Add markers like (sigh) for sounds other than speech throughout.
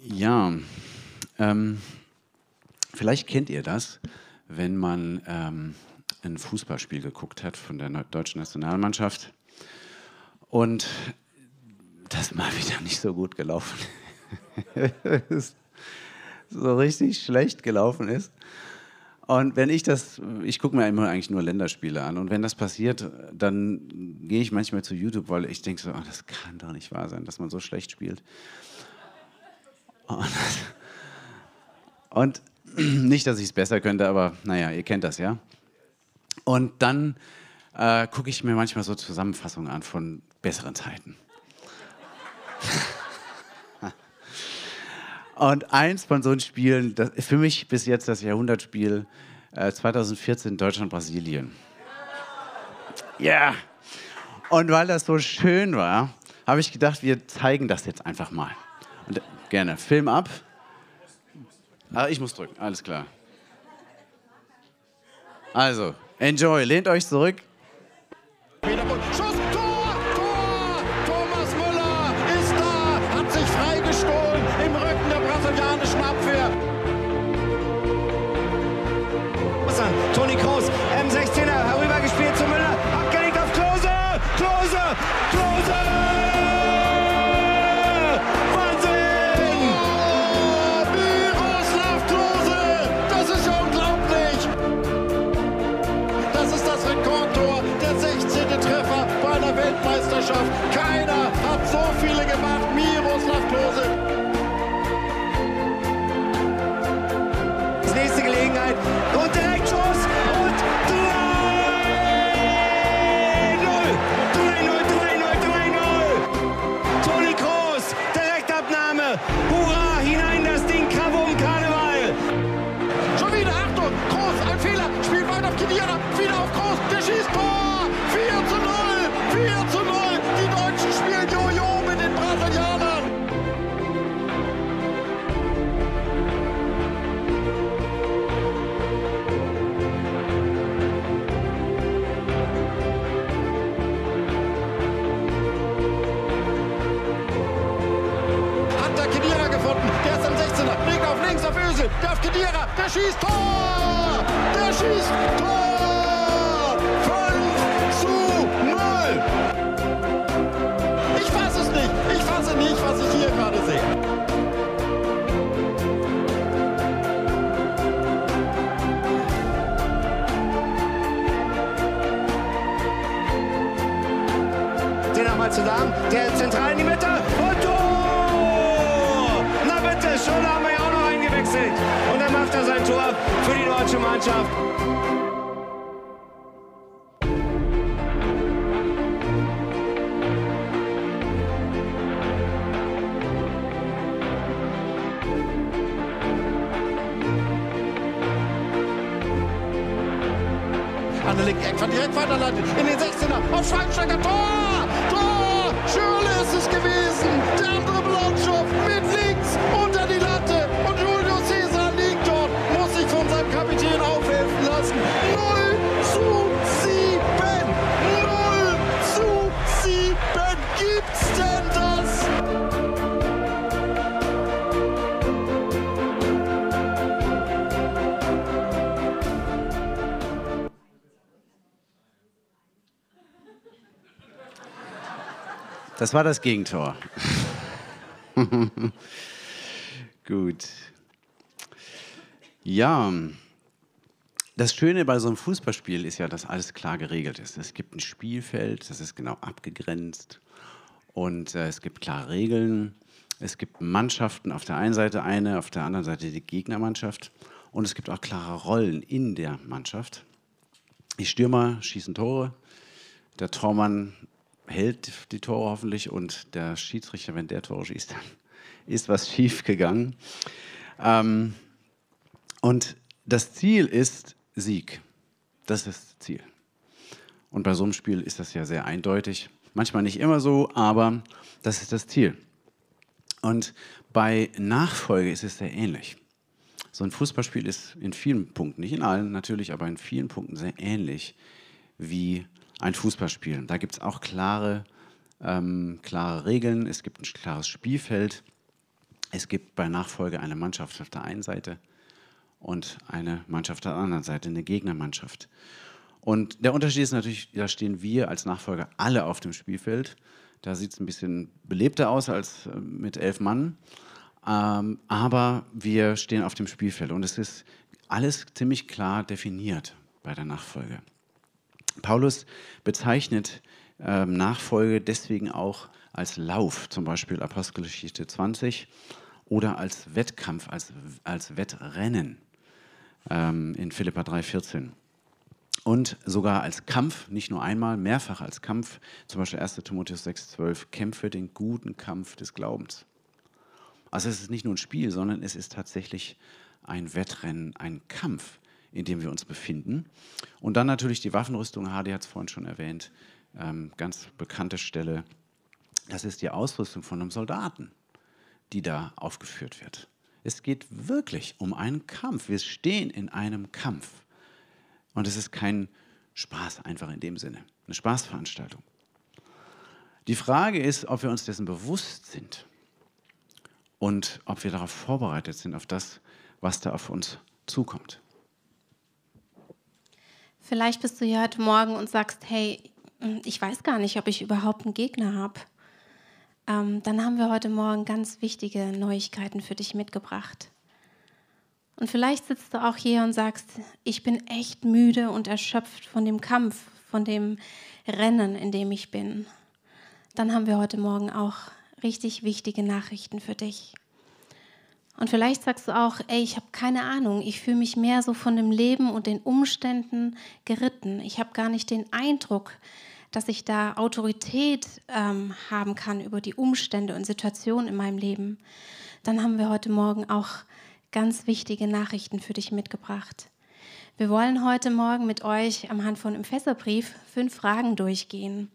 Ja, ähm, vielleicht kennt ihr das, wenn man ähm, ein Fußballspiel geguckt hat von der deutschen Nationalmannschaft und das mal (laughs) wieder nicht so gut gelaufen (laughs) ist, so richtig schlecht gelaufen ist. Und wenn ich das, ich gucke mir immer eigentlich nur Länderspiele an. Und wenn das passiert, dann gehe ich manchmal zu YouTube, weil ich denke so, oh, das kann doch nicht wahr sein, dass man so schlecht spielt. Und, (clears throat) nicht, dass ich es besser könnte, aber naja, ihr kennt das ja. Und dann äh, gucke ich mir manchmal so Zusammenfassungen an von besseren Zeiten. (laughs) Und eins von so Spielen, das ist für mich bis jetzt das Jahrhundertspiel äh, 2014 Deutschland-Brasilien. Ja. Yeah. Und weil das so schön war, habe ich gedacht, wir zeigen das jetzt einfach mal. Und, gerne. Film ab. Ah, ich muss drücken, alles klar. Also, enjoy, lehnt euch zurück. Kedira. Der Macht er sein Tor für die deutsche Mannschaft. Das war das Gegentor. (laughs) Gut. Ja, das Schöne bei so einem Fußballspiel ist ja, dass alles klar geregelt ist. Es gibt ein Spielfeld, das ist genau abgegrenzt und äh, es gibt klare Regeln. Es gibt Mannschaften, auf der einen Seite eine, auf der anderen Seite die Gegnermannschaft und es gibt auch klare Rollen in der Mannschaft. Die Stürmer schießen Tore, der Tormann hält die Tore hoffentlich und der Schiedsrichter, wenn der Tore schießt, dann ist was schief gegangen. Ähm, und das Ziel ist Sieg. Das ist das Ziel. Und bei so einem Spiel ist das ja sehr eindeutig. Manchmal nicht immer so, aber das ist das Ziel. Und bei Nachfolge ist es sehr ähnlich. So ein Fußballspiel ist in vielen Punkten, nicht in allen natürlich, aber in vielen Punkten sehr ähnlich wie ein Fußballspiel. Da gibt es auch klare, ähm, klare Regeln, es gibt ein klares Spielfeld. Es gibt bei Nachfolge eine Mannschaft auf der einen Seite und eine Mannschaft auf der anderen Seite, eine Gegnermannschaft. Und der Unterschied ist natürlich, da stehen wir als Nachfolger alle auf dem Spielfeld. Da sieht es ein bisschen belebter aus als äh, mit elf Mann. Ähm, aber wir stehen auf dem Spielfeld und es ist alles ziemlich klar definiert bei der Nachfolge. Paulus bezeichnet ähm, Nachfolge deswegen auch als Lauf, zum Beispiel Apostelgeschichte 20, oder als Wettkampf, als, als Wettrennen ähm, in Philippa 3,14. Und sogar als Kampf, nicht nur einmal, mehrfach als Kampf, zum Beispiel 1. Timotheus 6,12, kämpfe den guten Kampf des Glaubens. Also es ist nicht nur ein Spiel, sondern es ist tatsächlich ein Wettrennen, ein Kampf, in dem wir uns befinden. Und dann natürlich die Waffenrüstung, Hardy hat es vorhin schon erwähnt, ähm, ganz bekannte Stelle. Das ist die Ausrüstung von einem Soldaten, die da aufgeführt wird. Es geht wirklich um einen Kampf. Wir stehen in einem Kampf. Und es ist kein Spaß einfach in dem Sinne, eine Spaßveranstaltung. Die Frage ist, ob wir uns dessen bewusst sind und ob wir darauf vorbereitet sind, auf das, was da auf uns zukommt. Vielleicht bist du hier heute Morgen und sagst, hey, ich weiß gar nicht, ob ich überhaupt einen Gegner habe. Ähm, dann haben wir heute Morgen ganz wichtige Neuigkeiten für dich mitgebracht. Und vielleicht sitzt du auch hier und sagst, ich bin echt müde und erschöpft von dem Kampf, von dem Rennen, in dem ich bin. Dann haben wir heute Morgen auch richtig wichtige Nachrichten für dich. Und vielleicht sagst du auch, ey, ich habe keine Ahnung, ich fühle mich mehr so von dem Leben und den Umständen geritten. Ich habe gar nicht den Eindruck, dass ich da Autorität ähm, haben kann über die Umstände und Situationen in meinem Leben. Dann haben wir heute Morgen auch ganz wichtige Nachrichten für dich mitgebracht. Wir wollen heute Morgen mit euch am Hand von Epheserbrief fünf Fragen durchgehen.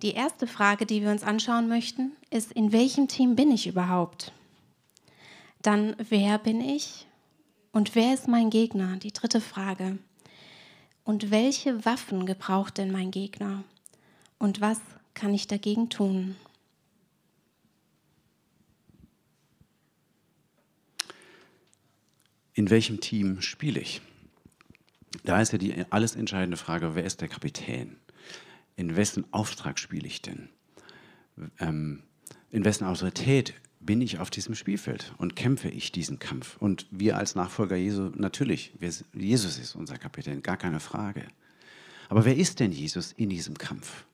Die erste Frage, die wir uns anschauen möchten, ist, in welchem Team bin ich überhaupt? Dann, wer bin ich? Und wer ist mein Gegner? Die dritte Frage. Und welche Waffen gebraucht denn mein Gegner? Und was kann ich dagegen tun? In welchem Team spiele ich? Da ist ja die alles entscheidende Frage, wer ist der Kapitän? In wessen Auftrag spiele ich denn? Ähm, in wessen Autorität bin ich auf diesem Spielfeld und kämpfe ich diesen Kampf. Und wir als Nachfolger Jesu, natürlich, wir, Jesus ist unser Kapitän, gar keine Frage. Aber wer ist denn Jesus in diesem Kampf?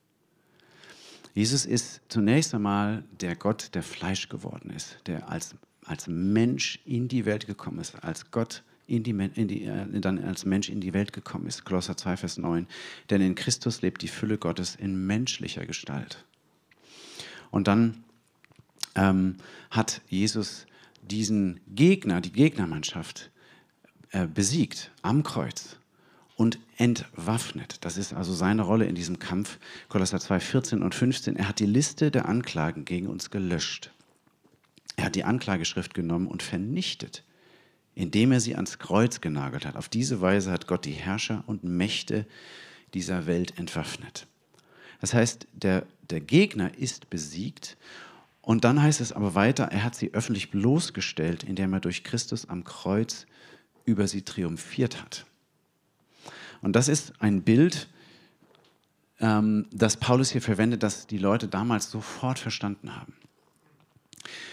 Jesus ist zunächst einmal der Gott, der Fleisch geworden ist, der als, als Mensch in die Welt gekommen ist, als Gott in die, in die, äh, dann als Mensch in die Welt gekommen ist. Kolosser 2, Vers 9. Denn in Christus lebt die Fülle Gottes in menschlicher Gestalt. Und dann ähm, hat Jesus diesen Gegner, die Gegnermannschaft, äh, besiegt am Kreuz und entwaffnet. Das ist also seine Rolle in diesem Kampf. Kolosser 2, 14 und 15. Er hat die Liste der Anklagen gegen uns gelöscht. Er hat die Anklageschrift genommen und vernichtet, indem er sie ans Kreuz genagelt hat. Auf diese Weise hat Gott die Herrscher und Mächte dieser Welt entwaffnet. Das heißt, der, der Gegner ist besiegt und dann heißt es aber weiter, er hat sie öffentlich bloßgestellt, indem er durch Christus am Kreuz über sie triumphiert hat. Und das ist ein Bild, ähm, das Paulus hier verwendet, das die Leute damals sofort verstanden haben.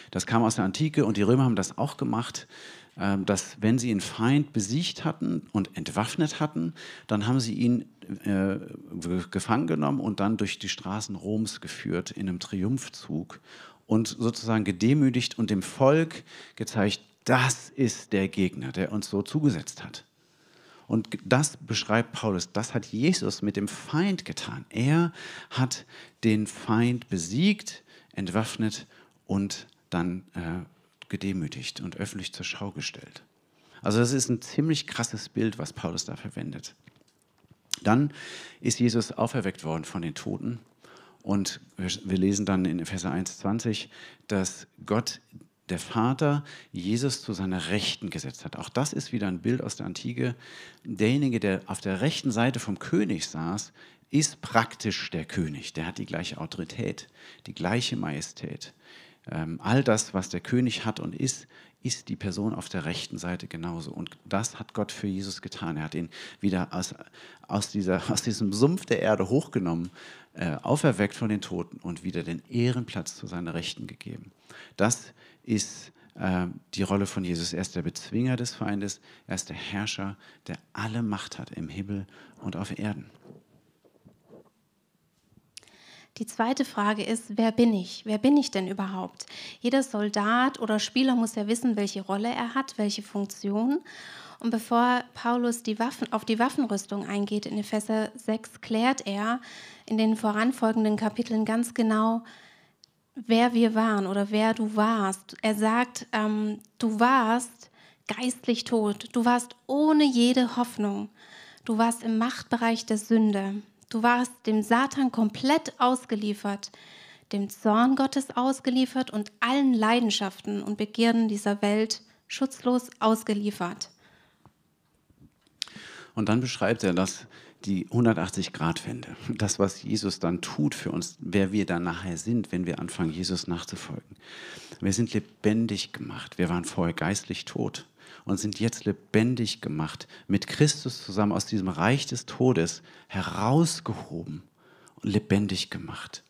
Das kam aus der Antike und die Römer haben das auch gemacht, äh, dass wenn sie einen Feind besiegt hatten und entwaffnet hatten, dann haben sie ihn äh, gefangen genommen und dann durch die Straßen Roms geführt in einem Triumphzug und sozusagen gedemütigt und dem Volk gezeigt, das ist der Gegner, der uns so zugesetzt hat. Und das beschreibt Paulus, das hat Jesus mit dem Feind getan. Er hat den Feind besiegt, entwaffnet und dann äh, gedemütigt und öffentlich zur Schau gestellt. Also das ist ein ziemlich krasses Bild, was Paulus da verwendet. Dann ist Jesus auferweckt worden von den Toten und wir lesen dann in Epheser 1,20, dass Gott, der Vater, Jesus zu seiner Rechten gesetzt hat. Auch das ist wieder ein Bild aus der Antike. Derjenige, der auf der rechten Seite vom König saß, ist praktisch der König. Der hat die gleiche Autorität, die gleiche Majestät. ähm, all das, was der König hat und ist, ist die Person auf der rechten Seite genauso. Und das hat Gott für Jesus getan. Er hat ihn wieder aus, aus, dieser, aus diesem Sumpf der Erde hochgenommen, äh, auferweckt von den Toten und wieder den Ehrenplatz zu seiner Rechten gegeben. Das ist äh, die Rolle von Jesus. Er ist der Bezwinger des Feindes, er ist der Herrscher, der alle Macht hat im Himmel und auf Erden. Die zweite Frage ist, wer bin ich? Wer bin ich denn überhaupt? Jeder Soldat oder Spieler muss ja wissen, welche Rolle er hat, welche Funktion. Und bevor Paulus die Waffen, auf die Waffenrüstung eingeht in Epheser 6, klärt er in den voranfolgenden Kapiteln ganz genau, wer wir waren oder wer du warst. Er sagt, ähm, du warst geistlich tot, du warst ohne jede Hoffnung, du warst im Machtbereich der Sünde, du warst dem Satan komplett ausgeliefert, dem Zorn Gottes ausgeliefert und allen Leidenschaften und Begierden dieser Welt schutzlos ausgeliefert. Und dann beschreibt er das, die 180-Grad-Wende. Das, was Jesus dann tut für uns, wer wir dann nachher sind, wenn wir anfangen, Jesus nachzufolgen. Wir sind lebendig gemacht. Wir waren vorher geistlich tot und sind jetzt lebendig gemacht, mit Christus zusammen aus diesem Reich des Todes herausgehoben und lebendig gemacht.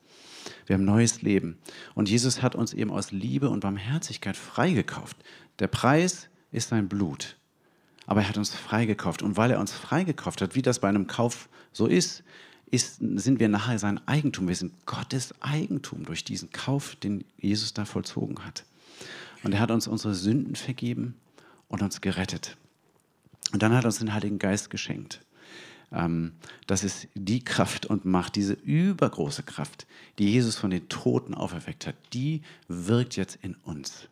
Wir haben neues Leben. Und Jesus hat uns eben aus Liebe und Barmherzigkeit freigekauft. Der Preis ist sein Blut aber er hat uns freigekauft. Und weil er uns freigekauft hat, wie das bei einem Kauf so ist, ist, sind wir nachher sein Eigentum. Wir sind Gottes Eigentum durch diesen Kauf, den Jesus da vollzogen hat. Und er hat uns unsere Sünden vergeben und uns gerettet. Und dann hat er uns den Heiligen Geist geschenkt. Ähm, das ist die Kraft und Macht, diese übergroße Kraft, die Jesus von den Toten auferweckt hat, die wirkt jetzt in uns.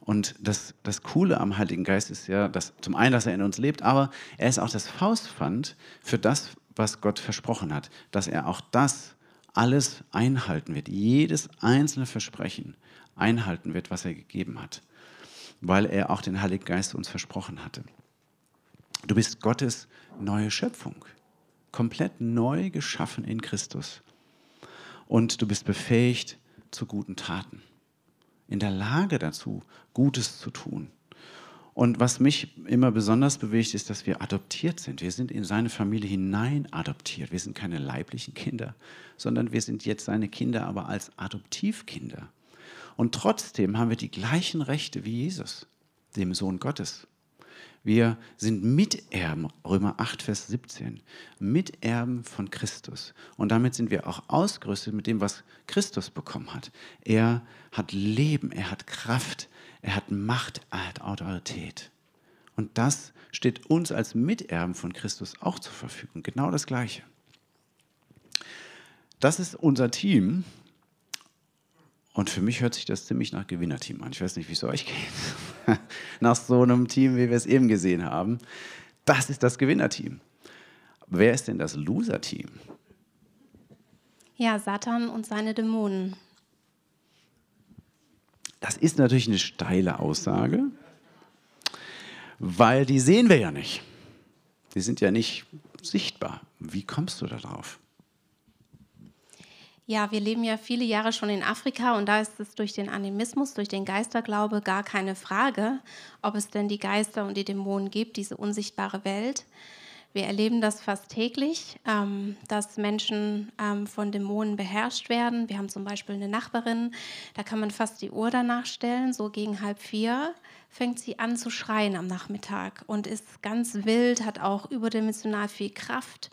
Und das, das Coole am Heiligen Geist ist ja, dass zum einen, dass er in uns lebt, aber er ist auch das Faustpfand für das, was Gott versprochen hat, dass er auch das alles einhalten wird, jedes einzelne Versprechen einhalten wird, was er gegeben hat, weil er auch den Heiligen Geist uns versprochen hatte. Du bist Gottes neue Schöpfung, komplett neu geschaffen in Christus. Und du bist befähigt zu guten Taten in der Lage dazu, Gutes zu tun. Und was mich immer besonders bewegt, ist, dass wir adoptiert sind. Wir sind in seine Familie hinein adoptiert. Wir sind keine leiblichen Kinder, sondern wir sind jetzt seine Kinder, aber als Adoptivkinder. Und trotzdem haben wir die gleichen Rechte wie Jesus, dem Sohn Gottes. Wir sind Miterben, Römer 8, Vers 17, Miterben von Christus. Und damit sind wir auch ausgerüstet mit dem, was Christus bekommen hat. Er hat Leben, er hat Kraft, er hat Macht, er hat Autorität. Und das steht uns als Miterben von Christus auch zur Verfügung. Genau das Gleiche. Das ist unser Team, und für mich hört sich das ziemlich nach Gewinnerteam an. Ich weiß nicht, wie es euch geht. (laughs) nach so einem Team, wie wir es eben gesehen haben. Das ist das Gewinnerteam. Wer ist denn das Loser-Team? Ja, Satan und seine Dämonen. Das ist natürlich eine steile Aussage, weil die sehen wir ja nicht. Die sind ja nicht sichtbar. Wie kommst du da drauf? Ja, wir leben ja viele Jahre schon in Afrika und da ist es durch den Animismus, durch den Geisterglaube gar keine Frage, ob es denn die Geister und die Dämonen gibt, diese unsichtbare Welt. Wir erleben das fast täglich, ähm, dass Menschen ähm, von Dämonen beherrscht werden. Wir haben zum Beispiel eine Nachbarin, da kann man fast die Uhr danach stellen, so gegen halb vier fängt sie an zu schreien am Nachmittag und ist ganz wild, hat auch überdimensional viel Kraft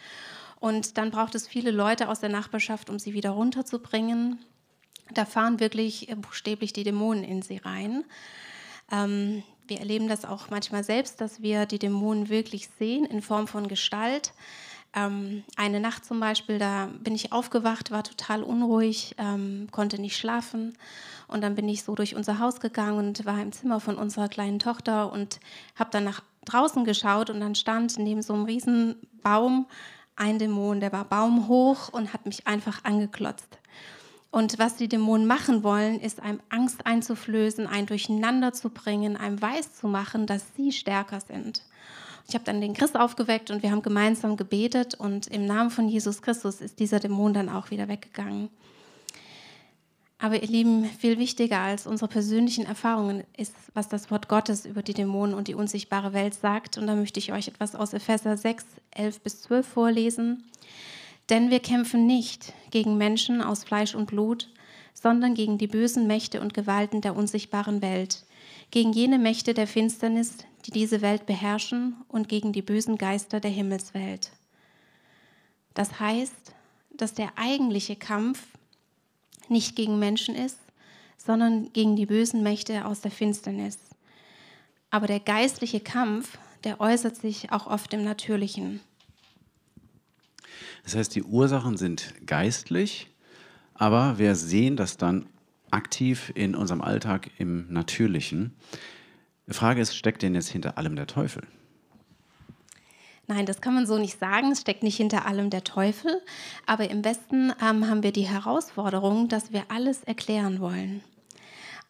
und dann braucht es viele Leute aus der Nachbarschaft, um sie wieder runterzubringen. Da fahren wirklich buchstäblich die Dämonen in sie rein. Ähm, wir erleben das auch manchmal selbst, dass wir die Dämonen wirklich sehen in Form von Gestalt. Ähm, eine Nacht zum Beispiel, da bin ich aufgewacht, war total unruhig, ähm, konnte nicht schlafen. Und dann bin ich so durch unser Haus gegangen und war im Zimmer von unserer kleinen Tochter und habe dann nach draußen geschaut und dann stand neben so einem riesen Baum ein Dämon, der war baumhoch und hat mich einfach angeklotzt. Und was die Dämonen machen wollen, ist einem Angst einzuflößen, ein Durcheinander zu bringen, einem weiß zu machen, dass sie stärker sind. Ich habe dann den Christ aufgeweckt und wir haben gemeinsam gebetet und im Namen von Jesus Christus ist dieser Dämon dann auch wieder weggegangen. Aber ihr Lieben, viel wichtiger als unsere persönlichen Erfahrungen ist, was das Wort Gottes über die Dämonen und die unsichtbare Welt sagt. Und da möchte ich euch etwas aus Epheser 6, 11 bis 12 vorlesen. Denn wir kämpfen nicht gegen Menschen aus Fleisch und Blut, sondern gegen die bösen Mächte und Gewalten der unsichtbaren Welt, gegen jene Mächte der Finsternis, die diese Welt beherrschen und gegen die bösen Geister der Himmelswelt. Das heißt, dass der eigentliche Kampf nicht gegen Menschen ist, sondern gegen die bösen Mächte aus der Finsternis. Aber der geistliche Kampf, der äußert sich auch oft im Natürlichen. Das heißt, die Ursachen sind geistlich, aber wir sehen das dann aktiv in unserem Alltag im Natürlichen. Die Frage ist, steckt denn jetzt hinter allem der Teufel? Nein, das kann man so nicht sagen. Es steckt nicht hinter allem der Teufel. Aber im Westen ähm, haben wir die Herausforderung, dass wir alles erklären wollen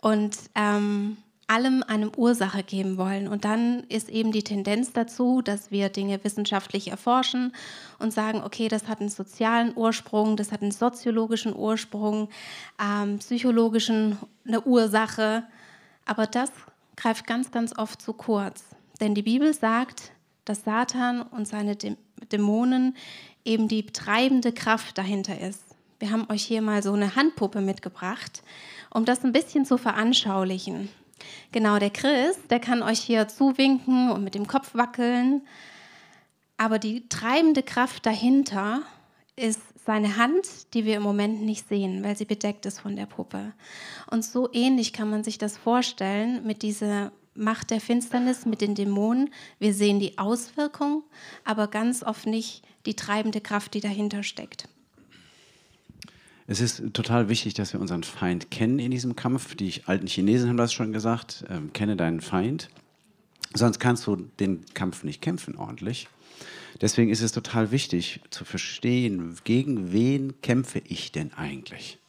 und ähm, allem eine Ursache geben wollen. Und dann ist eben die Tendenz dazu, dass wir Dinge wissenschaftlich erforschen und sagen, okay, das hat einen sozialen Ursprung, das hat einen soziologischen Ursprung, ähm, psychologischen eine Ursache. Aber das greift ganz, ganz oft zu kurz. Denn die Bibel sagt, dass Satan und seine Dämonen eben die treibende Kraft dahinter ist. Wir haben euch hier mal so eine Handpuppe mitgebracht, um das ein bisschen zu veranschaulichen. Genau, der Chris, der kann euch hier zuwinken und mit dem Kopf wackeln. Aber die treibende Kraft dahinter ist seine Hand, die wir im Moment nicht sehen, weil sie bedeckt ist von der Puppe. Und so ähnlich kann man sich das vorstellen mit dieser Macht der Finsternis mit den Dämonen. Wir sehen die Auswirkung, aber ganz oft nicht die treibende Kraft, die dahinter steckt. Es ist total wichtig, dass wir unseren Feind kennen in diesem Kampf. Die alten Chinesen haben das schon gesagt, ähm, kenne deinen Feind. Sonst kannst du den Kampf nicht kämpfen ordentlich. Deswegen ist es total wichtig zu verstehen, gegen wen kämpfe ich denn eigentlich?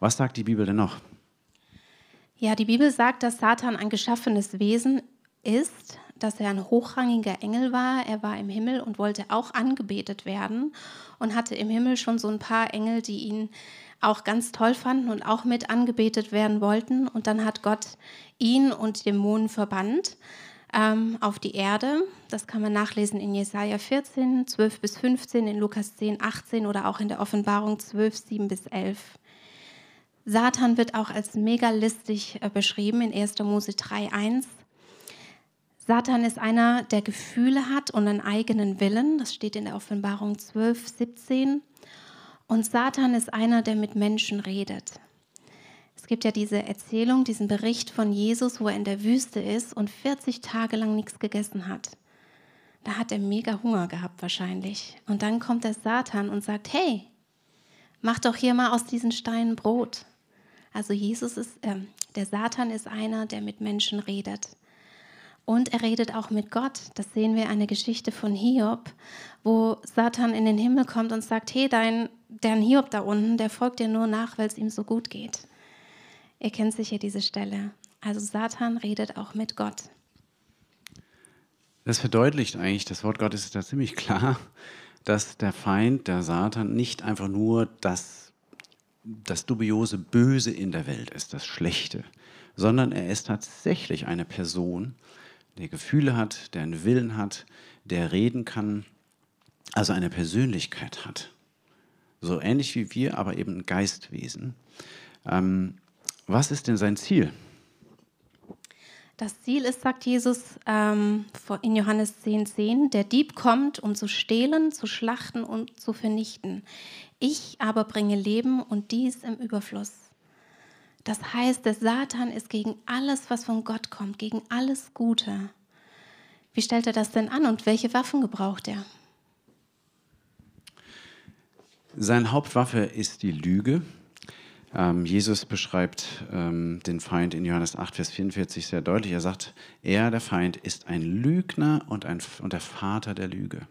Was sagt die Bibel denn noch? Ja, die Bibel sagt, dass Satan ein geschaffenes Wesen ist, dass er ein hochrangiger Engel war. Er war im Himmel und wollte auch angebetet werden und hatte im Himmel schon so ein paar Engel, die ihn auch ganz toll fanden und auch mit angebetet werden wollten. Und dann hat Gott ihn und Dämonen verbannt ähm, auf die Erde. Das kann man nachlesen in Jesaja 14, 12 bis 15, in Lukas 10, 18 oder auch in der Offenbarung 12, 7 bis 11. Satan wird auch als mega listig äh, beschrieben in 1. Mose 3,1. Satan ist einer, der Gefühle hat und einen eigenen Willen. Das steht in der Offenbarung 12, 17. Und Satan ist einer, der mit Menschen redet. Es gibt ja diese Erzählung, diesen Bericht von Jesus, wo er in der Wüste ist und 40 Tage lang nichts gegessen hat. Da hat er mega Hunger gehabt wahrscheinlich. Und dann kommt der Satan und sagt, hey, mach doch hier mal aus diesen Steinen Brot. Also Jesus ist, äh, der Satan ist einer, der mit Menschen redet. Und er redet auch mit Gott. Das sehen wir eine Geschichte von Hiob, wo Satan in den Himmel kommt und sagt, hey, dein, dein Hiob da unten, der folgt dir nur nach, weil es ihm so gut geht. Ihr kennt sicher diese Stelle. Also Satan redet auch mit Gott. Das verdeutlicht eigentlich, das Wort Gottes ist da ziemlich klar, dass der Feind, der Satan, nicht einfach nur das das dubiose Böse in der Welt ist, das Schlechte, sondern er ist tatsächlich eine Person, der Gefühle hat, der einen Willen hat, der reden kann, also eine Persönlichkeit hat. So ähnlich wie wir, aber eben ein Geistwesen. Ähm, was ist denn sein Ziel? Das Ziel ist, sagt Jesus ähm, in Johannes 10,10, 10, der Dieb kommt, um zu stehlen, zu schlachten und zu vernichten. Ich aber bringe Leben und dies im Überfluss. Das heißt, der Satan ist gegen alles, was von Gott kommt, gegen alles Gute. Wie stellt er das denn an und welche Waffen gebraucht er? Seine Hauptwaffe ist die Lüge. Ähm, Jesus beschreibt ähm, den Feind in Johannes 8, Vers 44 sehr deutlich. Er sagt, er, der Feind, ist ein Lügner und, ein, und der Vater der Lüge.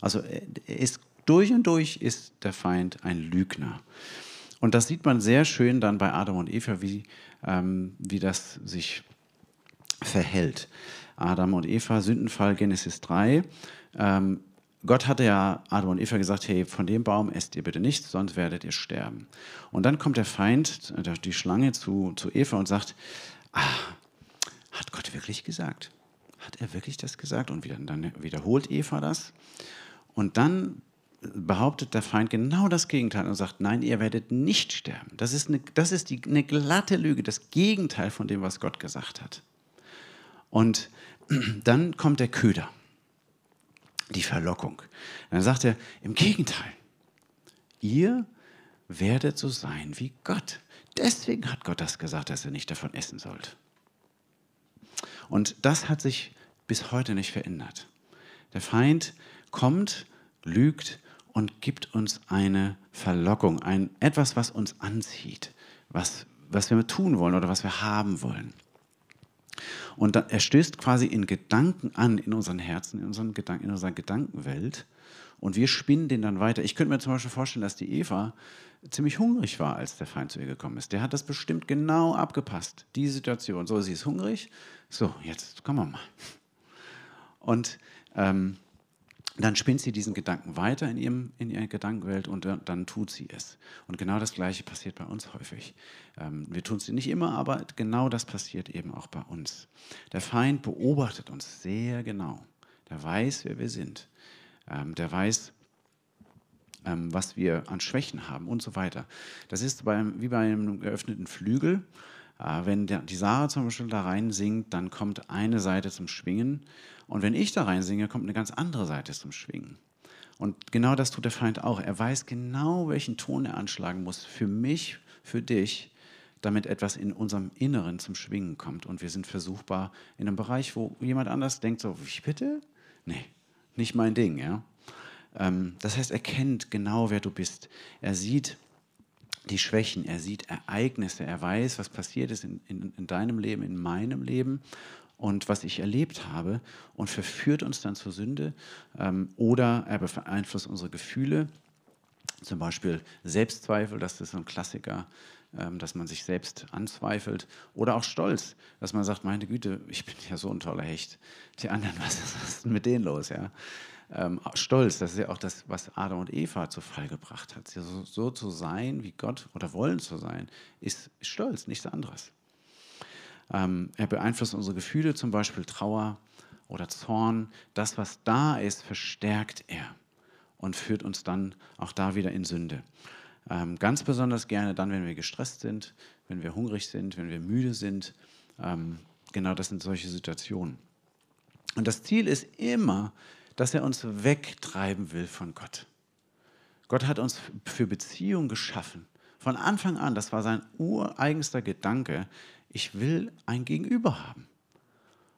Also er ist durch und durch ist der Feind ein Lügner. Und das sieht man sehr schön dann bei Adam und Eva, wie, ähm, wie das sich verhält. Adam und Eva, Sündenfall, Genesis 3. Ähm, Gott hatte ja Adam und Eva gesagt, hey, von dem Baum esst ihr bitte nichts, sonst werdet ihr sterben. Und dann kommt der Feind, die Schlange zu, zu Eva und sagt, ah, hat Gott wirklich gesagt? Hat er wirklich das gesagt? Und wieder, dann wiederholt Eva das. Und dann behauptet der Feind genau das Gegenteil und sagt, nein, ihr werdet nicht sterben. Das ist, eine, das ist die, eine glatte Lüge, das Gegenteil von dem, was Gott gesagt hat. Und (clears throat) dann kommt der Köder, die Verlockung. Dann sagt er, im Gegenteil, ihr werdet so sein wie Gott. Deswegen hat Gott das gesagt, dass ihr nicht davon essen sollt. Und das hat sich bis heute nicht verändert. Der Feind kommt, lügt und gibt uns eine Verlockung, ein, etwas, was uns anzieht, was, was wir tun wollen oder was wir haben wollen. Und dann, er stößt quasi in Gedanken an, in unseren Herzen, in, unseren Gedanken, in unserer Gedankenwelt. Und wir spinnen den dann weiter. Ich könnte mir zum Beispiel vorstellen, dass die Eva ziemlich hungrig war, als der Feind zu ihr gekommen ist. Der hat das bestimmt genau abgepasst, die Situation. So, sie ist hungrig. So, jetzt kommen wir mal. Und ähm, dann spinnt sie diesen Gedanken weiter in, ihrem, in ihrer Gedankenwelt und dann, tut sie es. Und genau das Gleiche passiert bei uns häufig. Ähm, wir tun es nicht immer, aber genau das passiert eben auch bei uns. Der Feind beobachtet uns sehr genau. Der weiß, wer wir sind. Ähm, der weiß, ähm, was wir an Schwächen haben und so weiter. Das ist wie bei einem geöffneten Flügel. Äh, wenn die Sarah zum Beispiel da rein singt, dann kommt eine Seite zum Schwingen und wenn ich da rein singe, kommt eine ganz andere Seite zum Schwingen. Und genau das tut der Feind auch. Er weiß genau, welchen Ton er anschlagen muss für mich, für dich, damit etwas in unserem Inneren zum Schwingen kommt. Und wir sind versuchbar in einem Bereich, wo jemand anders denkt, so, wie bitte? Nee, nicht mein Ding. Ja? Ähm, das heißt, er kennt genau, wer du bist. Er sieht die Schwächen, er sieht Ereignisse, er weiß, was passiert ist in, in, in deinem Leben, in meinem Leben und was ich erlebt habe und verführt uns dann zur Sünde ähm, oder er beeinflusst unsere Gefühle, zum Beispiel Selbstzweifel, das ist so ein Klassiker, dass man sich selbst anzweifelt oder auch Stolz, dass man sagt, meine Güte, ich bin ja so ein toller Hecht, die anderen, was, (laughs) was ist denn mit denen los, ja? Ähm, Stolz, das ist ja auch das, was Adam und Eva zu Fall gebracht hat. So, so zu sein wie Gott oder wollen zu sein, ist Stolz, nichts anderes. Ähm, er beeinflusst unsere Gefühle, zum Beispiel Trauer oder Zorn. Das, was da ist, verstärkt er und führt uns dann auch da wieder in Sünde. Ähm, ganz besonders gerne dann, wenn wir gestresst sind, wenn wir hungrig sind, wenn wir müde sind. Ähm, genau das sind solche Situationen. Und das Ziel ist immer, dass er uns wegtreiben will von Gott. Gott hat uns für Beziehung geschaffen. Von Anfang an, das war sein ureigenster Gedanke, ich will ein Gegenüber haben.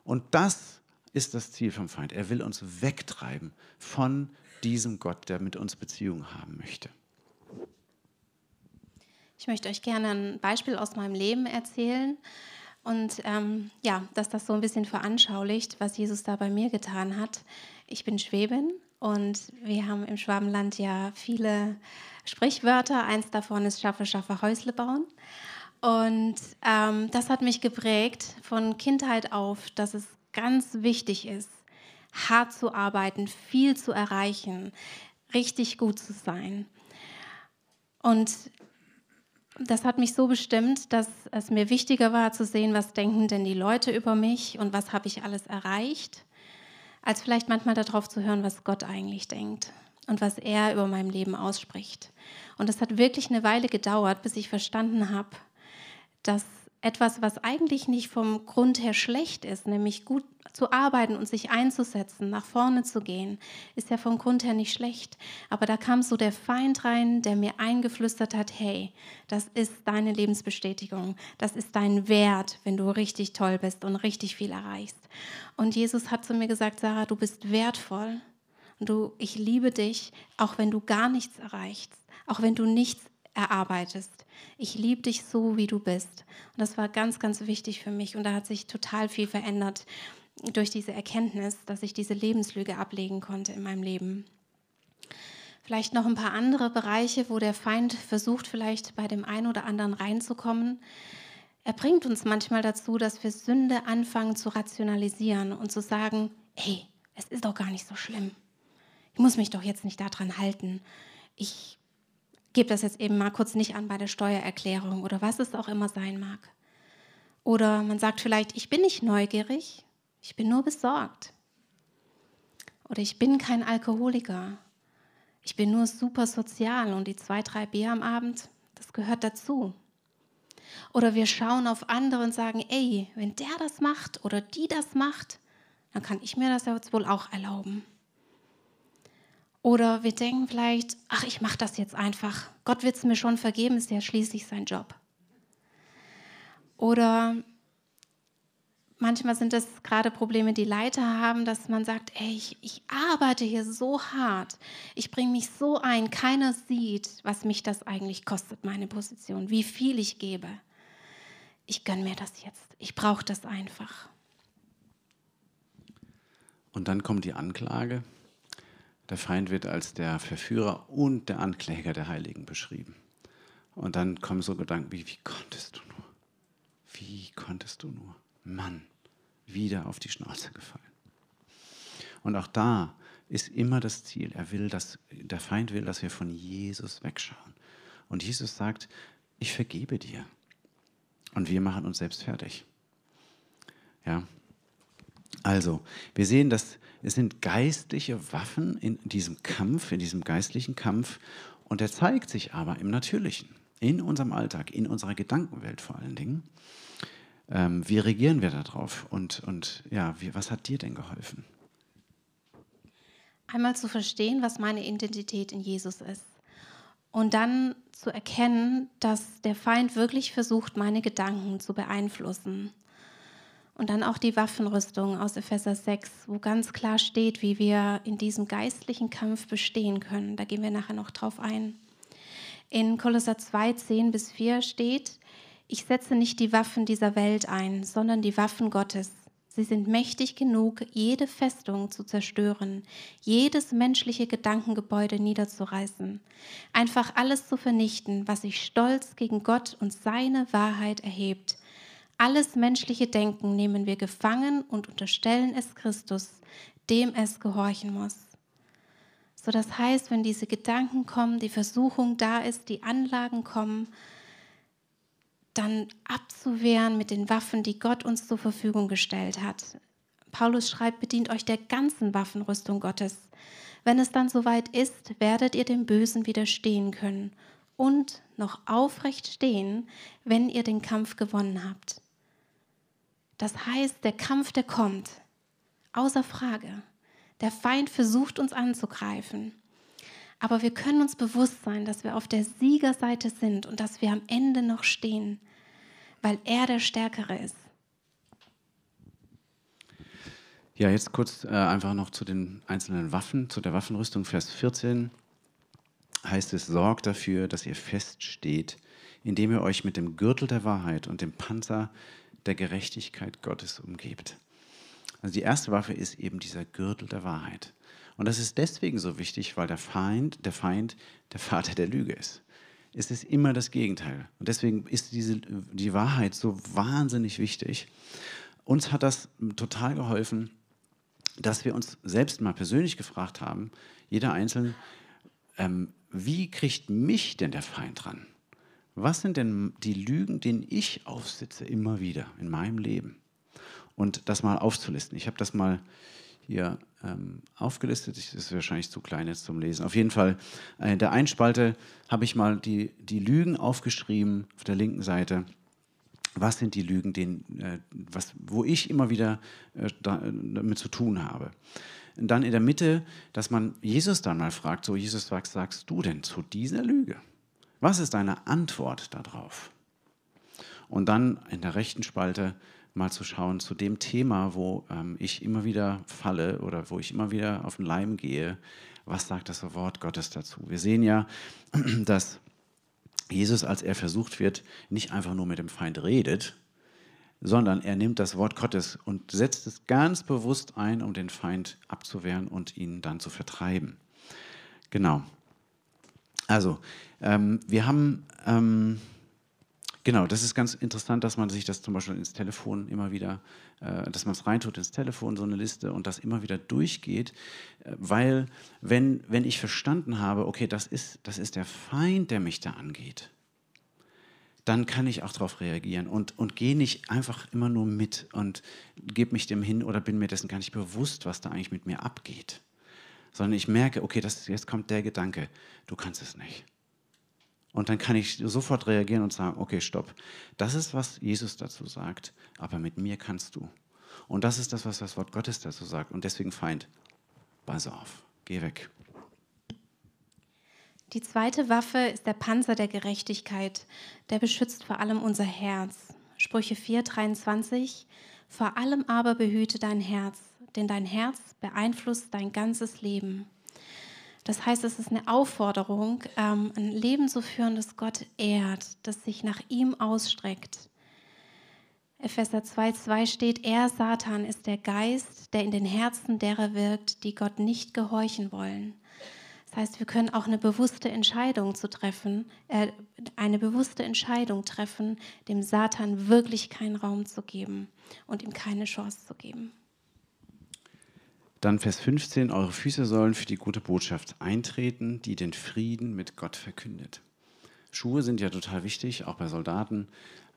Und das ist das Ziel vom Feind. Er will uns wegtreiben von diesem Gott, der mit uns Beziehung haben möchte. Ich möchte euch gerne ein Beispiel aus meinem Leben erzählen und ähm, ja, dass das so ein bisschen veranschaulicht, was Jesus da bei mir getan hat. Ich bin Schwäbin und wir haben im Schwabenland ja viele Sprichwörter. Eins davon ist Schaffe, Schaffe, Häusle bauen. Und ähm, das hat mich geprägt von Kindheit auf, dass es ganz wichtig ist, hart zu arbeiten, viel zu erreichen, richtig gut zu sein. Und das hat mich so bestimmt, dass es mir wichtiger war zu sehen, was denken denn die Leute über mich und was habe ich alles erreicht, als vielleicht manchmal darauf zu hören, was Gott eigentlich denkt und was er über mein Leben ausspricht. Und es hat wirklich eine Weile gedauert, bis ich verstanden habe, dass etwas, was eigentlich nicht vom Grund her schlecht ist, nämlich gut zu arbeiten und sich einzusetzen, nach vorne zu gehen, ist ja vom Grund her nicht schlecht. Aber da kam so der Feind rein, der mir eingeflüstert hat, hey, das ist deine Lebensbestätigung, das ist dein Wert, wenn du richtig toll bist und richtig viel erreichst. Und Jesus hat zu mir gesagt, Sarah, du bist wertvoll. Du, ich liebe dich, auch wenn du gar nichts erreichst, auch wenn du nichts erarbeitest. Ich liebe dich so, wie du bist. Und das war ganz, ganz wichtig für mich. Und da hat sich total viel verändert durch diese Erkenntnis, dass ich diese Lebenslüge ablegen konnte in meinem Leben. Vielleicht noch ein paar andere Bereiche, wo der Feind versucht, vielleicht bei dem einen oder anderen reinzukommen. Er bringt uns manchmal dazu, dass wir Sünde anfangen zu rationalisieren und zu sagen, hey, es ist doch gar nicht so schlimm. ich muss mich doch jetzt nicht daran halten. Ich gebe das jetzt eben mal kurz nicht an bei der Steuererklärung oder was es auch immer sein mag. Oder man sagt vielleicht, ich bin nicht neugierig, ich bin nur besorgt. Oder ich bin kein Alkoholiker, ich bin nur super sozial und die zwei, drei Bier am Abend, das gehört dazu. Oder wir schauen auf andere und sagen, ey, wenn der das macht oder die das macht, dann kann ich mir das jetzt wohl auch erlauben. Oder wir denken vielleicht, ach, ich mache das jetzt einfach. Gott wird es mir schon vergeben, ist ja schließlich sein Job. Oder manchmal sind das gerade Probleme, die Leiter haben, dass man sagt, ey, ich, ich arbeite hier so hart, ich bringe mich so ein, keiner sieht, was mich das eigentlich kostet, meine Position, wie viel ich gebe. Ich gönne mir das jetzt, ich brauche das einfach. Und dann kommt die Anklage. Der Feind wird als der Verführer und der Ankläger der Heiligen beschrieben. Und dann kommen so Gedanken wie, wie konntest du nur? Wie konntest du nur? Mann, wieder auf die Schnauze gefallen. Und auch da ist immer das Ziel. Er will, dass, der Feind will, dass wir von Jesus wegschauen. Und Jesus sagt, ich vergebe dir. Und wir machen uns selbst fertig. Ja. Also, wir sehen, dass es sind geistliche Waffen in diesem Kampf, in diesem geistlichen Kampf. Und er zeigt sich aber im Natürlichen, in unserem Alltag, in unserer Gedankenwelt vor allen Dingen. Ähm, wie reagieren wir darauf? Und, und ja, wie, was hat dir denn geholfen? Einmal zu verstehen, was meine Identität in Jesus ist. Und dann zu erkennen, dass der Feind wirklich versucht, meine Gedanken zu beeinflussen. Und dann auch die Waffenrüstung aus Epheser 6, wo ganz klar steht, wie wir in diesem geistlichen Kampf bestehen können. Da gehen wir nachher noch drauf ein. In Kolosser 2, 10 bis 4 steht, ich setze nicht die Waffen dieser Welt ein, sondern die Waffen Gottes. Sie sind mächtig genug, jede Festung zu zerstören, jedes menschliche Gedankengebäude niederzureißen, einfach alles zu vernichten, was sich stolz gegen Gott und seine Wahrheit erhebt. Alles menschliche Denken nehmen wir gefangen und unterstellen es Christus, dem es gehorchen muss. So das heißt, wenn diese Gedanken kommen, die Versuchung da ist, die Anlagen kommen, dann abzuwehren mit den Waffen, die Gott uns zur Verfügung gestellt hat. Paulus schreibt, bedient euch der ganzen Waffenrüstung Gottes. Wenn es dann soweit ist, werdet ihr dem Bösen widerstehen können und noch aufrecht stehen, wenn ihr den Kampf gewonnen habt. Das heißt, der Kampf, der kommt, außer Frage. Der Feind versucht uns anzugreifen. Aber wir können uns bewusst sein, dass wir auf der Siegerseite sind und dass wir am Ende noch stehen weil er der Stärkere ist. Ja, jetzt kurz äh, einfach noch zu den einzelnen Waffen, zu der Waffenrüstung, Vers 14 heißt es, sorgt dafür, dass ihr feststeht, indem ihr euch mit dem Gürtel der Wahrheit und dem Panzer der Gerechtigkeit Gottes umgebt. Also die erste Waffe ist eben dieser Gürtel der Wahrheit. Und das ist deswegen so wichtig, weil der Feind, der Feind, der Vater der Lüge ist ist es immer das Gegenteil. Und deswegen ist diese, die Wahrheit so wahnsinnig wichtig. Uns hat das total geholfen, dass wir uns selbst mal persönlich gefragt haben, jeder Einzelne, ähm, wie kriegt mich denn der Feind dran? Was sind denn die Lügen, denen ich aufsitze immer wieder in meinem Leben? Und das mal aufzulisten. Ich habe das mal hier ähm, aufgelistet. Das ist wahrscheinlich zu klein jetzt zum Lesen. Auf jeden Fall, äh, in der Einspalte habe ich mal die, die Lügen aufgeschrieben auf der linken Seite. Was sind die Lügen, denen, äh, was, wo ich immer wieder äh, da, damit zu tun habe? Und dann in der Mitte, dass man Jesus dann mal fragt, so Jesus, was sagst du denn zu dieser Lüge? Was ist deine Antwort darauf? Und dann in der rechten Spalte, mal zu schauen zu dem Thema, wo ähm, ich immer wieder falle oder wo ich immer wieder auf den Leim gehe. Was sagt das Wort Gottes dazu? Wir sehen ja, (clears throat) dass Jesus, als er versucht wird, nicht einfach nur mit dem Feind redet, sondern er nimmt das Wort Gottes und setzt es ganz bewusst ein, um den Feind abzuwehren und ihn dann zu vertreiben. Genau. Also, ähm, wir haben ähm, Genau, das ist ganz interessant, dass man sich das zum Beispiel ins Telefon immer wieder, äh, dass man es reintut ins Telefon, so eine Liste und das immer wieder durchgeht, äh, weil wenn, wenn ich verstanden habe, okay, das ist, das ist der Feind, der mich da angeht, dann kann ich auch darauf reagieren und, und gehe nicht einfach immer nur mit und gebe mich dem hin oder bin mir dessen gar nicht bewusst, was da eigentlich mit mir abgeht, sondern ich merke, okay, das, jetzt kommt der Gedanke, du kannst es nicht. Und dann kann ich sofort reagieren und sagen, okay, stopp. Das ist, was Jesus dazu sagt, aber mit mir kannst du. Und das ist das, was das Wort Gottes dazu sagt. Und deswegen Feind, pass auf, geh weg. Die zweite Waffe ist der Panzer der Gerechtigkeit. Der beschützt vor allem unser Herz. Sprüche 4, 23. Vor allem aber behüte dein Herz, denn dein Herz beeinflusst dein ganzes Leben. Das heißt, es ist eine Aufforderung, ähm, ein Leben zu führen, das Gott ehrt, das sich nach ihm ausstreckt. Epheser 2,2 steht, er, Satan, ist der Geist, der in den Herzen derer wirkt, die Gott nicht gehorchen wollen. Das heißt, wir können auch eine bewusste Entscheidung zu treffen, äh, eine bewusste Entscheidung treffen, dem Satan wirklich keinen Raum zu geben und ihm keine Chance zu geben. Dann Vers 15, eure Füße sollen für die gute Botschaft eintreten, die den Frieden mit Gott verkündet. Schuhe sind ja total wichtig, auch bei Soldaten.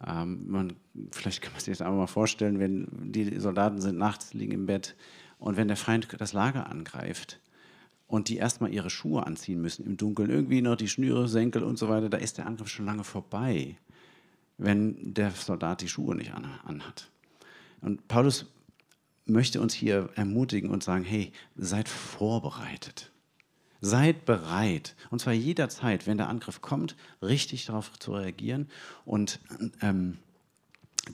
Ähm, man, vielleicht kann man sich das einfach mal vorstellen, wenn die Soldaten sind nachts, liegen im Bett und wenn der Feind das Lager angreift und die erstmal ihre Schuhe anziehen müssen im Dunkeln, irgendwie noch die Schnüre, Senkel und so weiter, da ist der Angriff schon lange vorbei, wenn der Soldat die Schuhe nicht anhat. Und Paulus möchte uns hier ermutigen und sagen, hey, seid vorbereitet. Seid bereit, und zwar jederzeit, wenn der Angriff kommt, richtig darauf zu reagieren und ähm,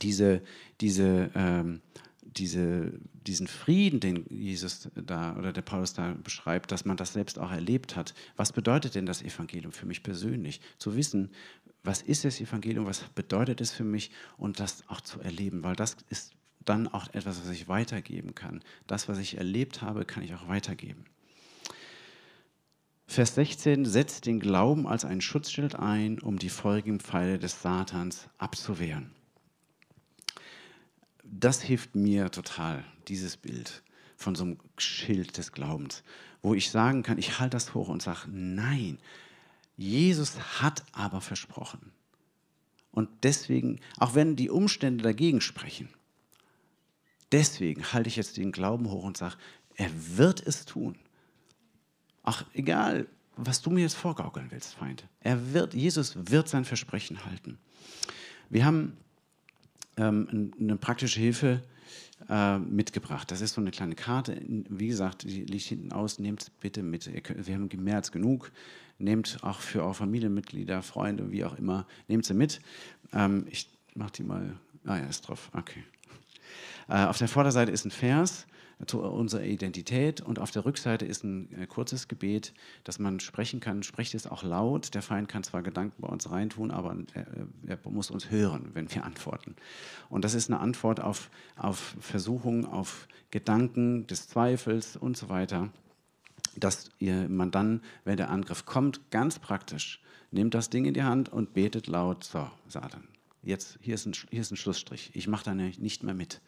diese, diese, ähm, diese, diesen Frieden, den Jesus da oder der Paulus da beschreibt, dass man das selbst auch erlebt hat. Was bedeutet denn das Evangelium für mich persönlich? Zu wissen, was ist das Evangelium, was bedeutet es für mich und das auch zu erleben, weil das ist dann auch etwas, was ich weitergeben kann. Das, was ich erlebt habe, kann ich auch weitergeben. Vers 16 setzt den Glauben als ein Schutzschild ein, um die feurigen Pfeile des Satans abzuwehren. Das hilft mir total, dieses Bild von so einem Schild des Glaubens, wo ich sagen kann, ich halte das hoch und sage, nein, Jesus hat aber versprochen. Und deswegen, auch wenn die Umstände dagegen sprechen, Deswegen halte ich jetzt den Glauben hoch und sage, er wird es tun. Ach, egal, was du mir jetzt vorgaukeln willst, Feind. Er wird, Jesus wird sein Versprechen halten. Wir haben ähm, eine praktische Hilfe äh, mitgebracht. Das ist so eine kleine Karte. Wie gesagt, die liegt hinten aus. Nehmt bitte mit. Wir haben mehr als genug. Nehmt auch für eure Familienmitglieder, Freunde, wie auch immer, nehmt sie mit. Ähm, ich mache die mal. Ah ja, ist drauf. Okay. Äh, auf der Vorderseite ist ein Vers zu unserer Identität und auf der Rückseite ist ein äh, kurzes Gebet, das man sprechen kann. Sprecht es auch laut. Der Feind kann zwar Gedanken bei uns reintun, aber er, er muss uns hören, wenn wir antworten. Und das ist eine Antwort auf, auf Versuchungen, auf Gedanken des Zweifels und so weiter, dass man dann, wenn der Angriff kommt, ganz praktisch, nimmt das Ding in die Hand und betet laut, so, Satan, jetzt, hier ist ein, hier ist ein Schlussstrich, ich mache da nicht mehr mit.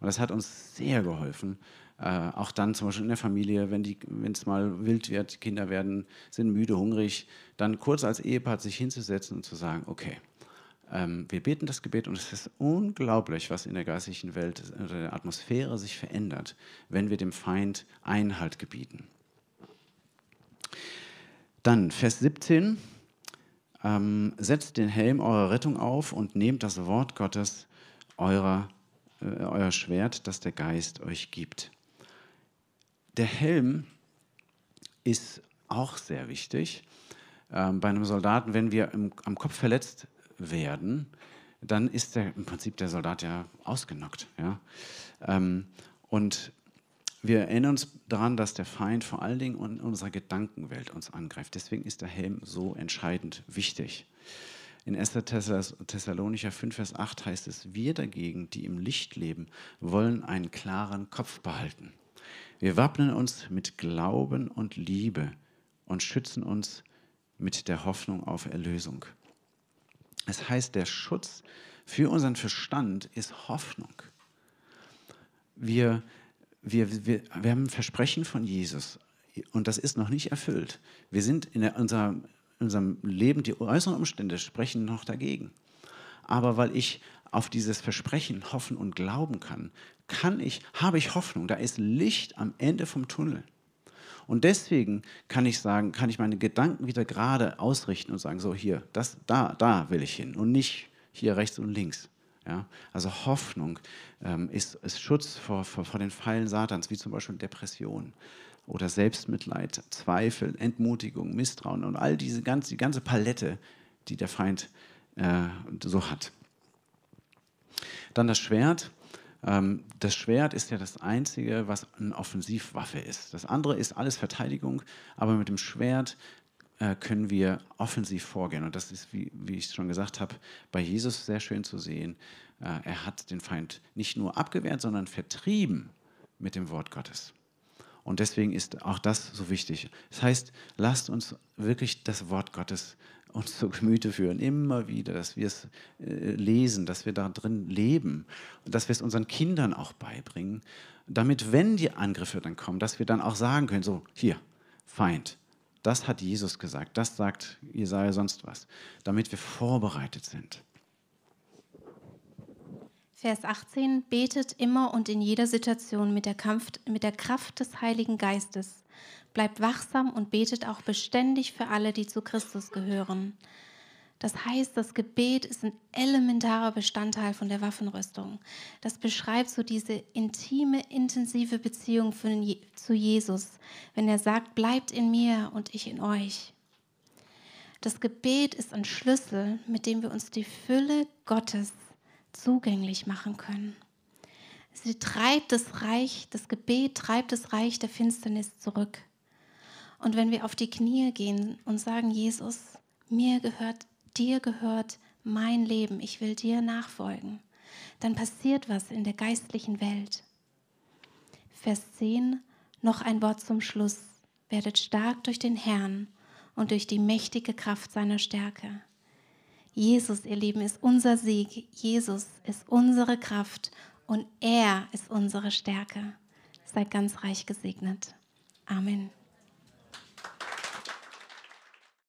Und das hat uns sehr geholfen. Äh, auch dann zum Beispiel in der Familie, wenn es mal wild wird, Kinder werden, sind müde, hungrig, dann kurz als Ehepaar sich hinzusetzen und zu sagen, okay, ähm, wir beten das Gebet und es ist unglaublich, was in der geistlichen Welt oder der Atmosphäre sich verändert, wenn wir dem Feind Einhalt gebieten. Dann Vers 17, ähm, setzt den Helm eurer Rettung auf und nehmt das Wort Gottes eurer äh, euer Schwert, das der Geist euch gibt. Der Helm ist auch sehr wichtig. Ähm, bei einem Soldaten, wenn wir im, am Kopf verletzt werden, dann ist der, im Prinzip der Soldat ja ausgenockt. Ja? Ähm, und wir erinnern uns daran, dass der Feind vor allen Dingen in unserer Gedankenwelt uns angreift. Deswegen ist der Helm so entscheidend wichtig. In 1. Thessalonicher 5, Vers 8 heißt es, wir dagegen, die im Licht leben, wollen einen klaren Kopf behalten. Wir wappnen uns mit Glauben und Liebe und schützen uns mit der Hoffnung auf Erlösung. Das heißt, der Schutz für unseren Verstand ist Hoffnung. Wir, wir, wir, wir haben ein Versprechen von Jesus und das ist noch nicht erfüllt. Wir sind in der, unser, unserem Leben, die äußeren Umstände sprechen noch dagegen. Aber weil ich auf dieses Versprechen hoffen und glauben kann, kann ich, habe ich Hoffnung. Da ist Licht am Ende vom Tunnel. Und deswegen kann ich sagen, kann ich meine Gedanken wieder gerade ausrichten und sagen, so hier, das, da, da will ich hin und nicht hier rechts und links. Ja? Also Hoffnung ähm, ist, ist, Schutz vor, vor, vor den Pfeilen Satans, wie zum Beispiel Depression oder Selbstmitleid, Zweifel, Entmutigung, Misstrauen und all diese ganze, die ganze Palette, die der Feind äh, so hat. Dann das Schwert. Ähm, das Schwert ist ja das Einzige, was eine Offensivwaffe ist. Das andere ist alles Verteidigung, aber mit dem Schwert können wir offensiv vorgehen. Und das ist, wie, wie ich schon gesagt habe, bei Jesus sehr schön zu sehen. Äh, er hat den Feind nicht nur abgewehrt, sondern vertrieben mit dem Wort Gottes. Und deswegen ist auch das so wichtig. Das heißt, lasst uns wirklich das Wort Gottes uns zu Gemüte führen, immer wieder, dass wir es äh, lesen, dass wir da drin leben und dass wir es unseren Kindern auch beibringen, damit, wenn die Angriffe dann kommen, dass wir dann auch sagen können, so, hier, Feind, das hat Jesus gesagt, das sagt Jesaja sonst was, damit wir vorbereitet sind. Vers 18, betet immer und in jeder Situation mit der, Kampf, mit der Kraft des Heiligen Geistes Bleibt wachsam und betet auch beständig für alle, die zu Christus gehören. Das heißt, das Gebet ist ein elementarer Bestandteil von der Waffenrüstung. Das beschreibt so diese intime, intensive Beziehung den, zu Jesus, wenn er sagt, bleibt in mir und ich in euch. Das Gebet ist ein Schlüssel, mit dem wir uns die Fülle Gottes zugänglich machen können. Sie treibt das Reich, das Gebet treibt das Reich der Finsternis zurück. Und wenn wir auf die Knie gehen und sagen, Jesus, mir gehört, dir gehört mein Leben, ich will dir nachfolgen, dann passiert was in der geistlichen Welt. Vers 10, noch ein Wort zum Schluss. Werdet stark durch den Herrn und durch die mächtige Kraft seiner Stärke. Jesus, ihr Lieben, ist unser Sieg. Jesus ist unsere Kraft und er ist unsere Stärke. Seid ganz reich gesegnet. Amen.